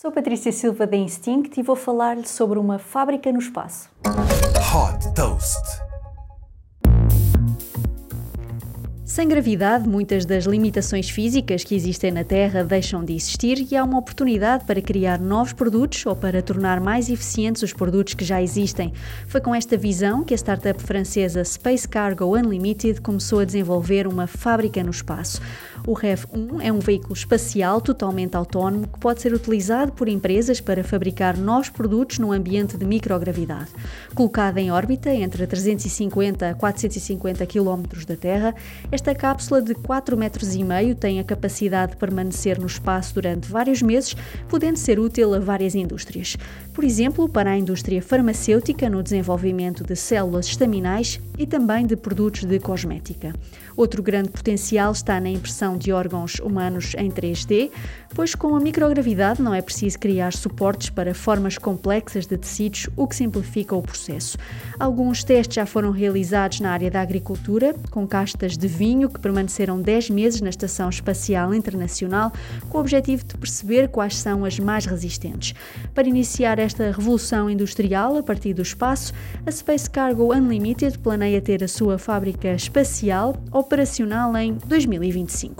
Sou Patrícia Silva da Instinct e vou falar-lhe sobre uma fábrica no espaço. Hot Toast. Sem gravidade, muitas das limitações físicas que existem na Terra deixam de existir e há uma oportunidade para criar novos produtos ou para tornar mais eficientes os produtos que já existem. Foi com esta visão que a startup francesa Space Cargo Unlimited começou a desenvolver uma fábrica no espaço. O REV-1 é um veículo espacial totalmente autónomo que pode ser utilizado por empresas para fabricar novos produtos no ambiente de microgravidade. Colocada em órbita entre 350 a 450 km da Terra, esta cápsula de 4,5 metros e meio tem a capacidade de permanecer no espaço durante vários meses, podendo ser útil a várias indústrias. Por exemplo, para a indústria farmacêutica no desenvolvimento de células estaminais e também de produtos de cosmética. Outro grande potencial está na impressão de órgãos humanos em 3D, pois com a microgravidade não é preciso criar suportes para formas complexas de tecidos, o que simplifica o processo. Alguns testes já foram realizados na área da agricultura, com castas de vinho vinho que permaneceram 10 meses na Estação Espacial Internacional com o objetivo de perceber quais são as mais resistentes. Para iniciar esta revolução industrial a partir do espaço, a Space Cargo Unlimited planeia ter a sua fábrica espacial operacional em 2025.